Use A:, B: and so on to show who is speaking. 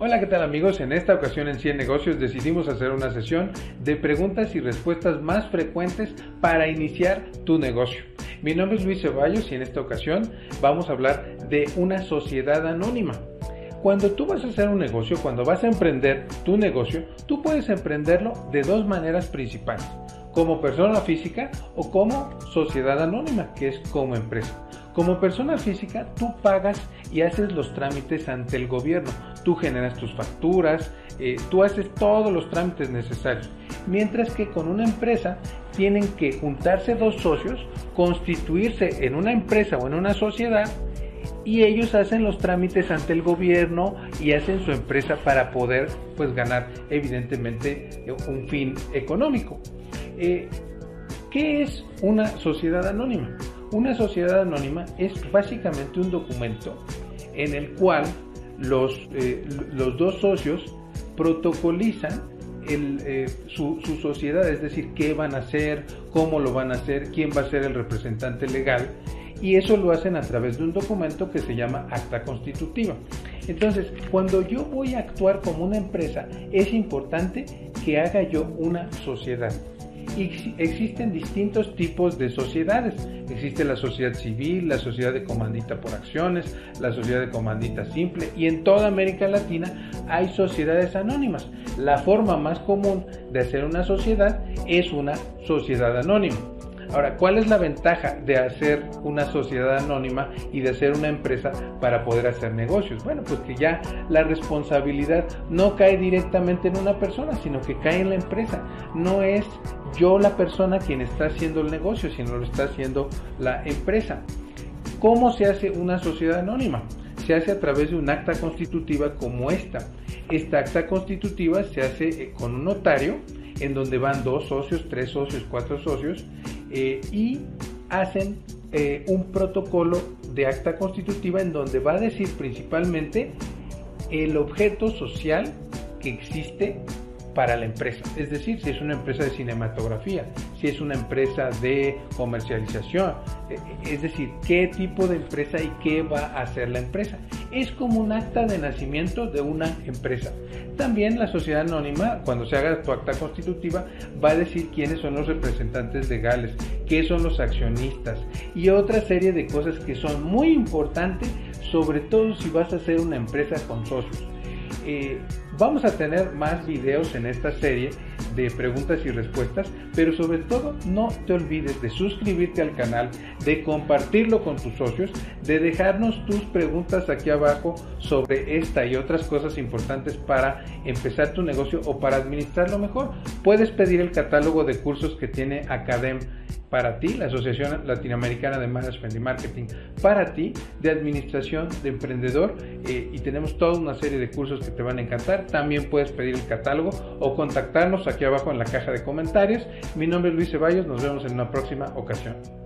A: Hola, ¿qué tal amigos? En esta ocasión en 100 negocios decidimos hacer una sesión de preguntas y respuestas más frecuentes para iniciar tu negocio. Mi nombre es Luis Ceballos y en esta ocasión vamos a hablar de una sociedad anónima. Cuando tú vas a hacer un negocio, cuando vas a emprender tu negocio, tú puedes emprenderlo de dos maneras principales, como persona física o como sociedad anónima, que es como empresa. Como persona física, tú pagas y haces los trámites ante el gobierno. Tú generas tus facturas, eh, tú haces todos los trámites necesarios. Mientras que con una empresa tienen que juntarse dos socios, constituirse en una empresa o en una sociedad y ellos hacen los trámites ante el gobierno y hacen su empresa para poder pues ganar evidentemente un fin económico. Eh, ¿Qué es una sociedad anónima? Una sociedad anónima es básicamente un documento en el cual los, eh, los dos socios protocolizan eh, su, su, sociedad, es decir, qué van a hacer, cómo lo van a hacer, quién va a ser el representante legal, y eso lo hacen a través de un documento que se llama acta constitutiva. Entonces, cuando yo voy a actuar como una empresa, es importante que haga yo una sociedad existen distintos tipos de sociedades. Existe la sociedad civil, la sociedad de comandita por acciones, la sociedad de comandita simple y en toda América Latina hay sociedades anónimas. La forma más común de hacer una sociedad es una sociedad anónima. Ahora, ¿cuál es la ventaja de hacer una sociedad anónima y de hacer una empresa para poder hacer negocios? Bueno, pues que ya la responsabilidad no cae directamente en una persona, sino que cae en la empresa. No es yo la persona quien está haciendo el negocio, sino lo está haciendo la empresa. ¿Cómo se hace una sociedad anónima? Se hace a través de un acta constitutiva como esta. Esta acta constitutiva se hace eh, con un notario en donde van dos socios, tres socios, cuatro socios eh, y hacen eh, un protocolo de acta constitutiva en donde va a decir principalmente el objeto social que existe para la empresa. Es decir, si es una empresa de cinematografía, si es una empresa de comercialización, eh, es decir, qué tipo de empresa y qué va a hacer la empresa. Es como un acta de nacimiento de una empresa. También la sociedad anónima, cuando se haga tu acta constitutiva, va a decir quiénes son los representantes legales, qué son los accionistas y otra serie de cosas que son muy importantes, sobre todo si vas a hacer una empresa con socios. Eh, vamos a tener más videos en esta serie de preguntas y respuestas, pero sobre todo no te olvides de suscribirte al canal, de compartirlo con tus socios, de dejarnos tus preguntas aquí abajo sobre esta y otras cosas importantes para empezar tu negocio o para administrarlo mejor. Puedes pedir el catálogo de cursos que tiene Academ para ti, la Asociación Latinoamericana de Management y Marketing para ti, de administración de emprendedor eh, y tenemos toda una serie de cursos que te van a encantar. También puedes pedir el catálogo o contactarnos aquí abajo en la caja de comentarios. Mi nombre es Luis Ceballos, nos vemos en una próxima ocasión.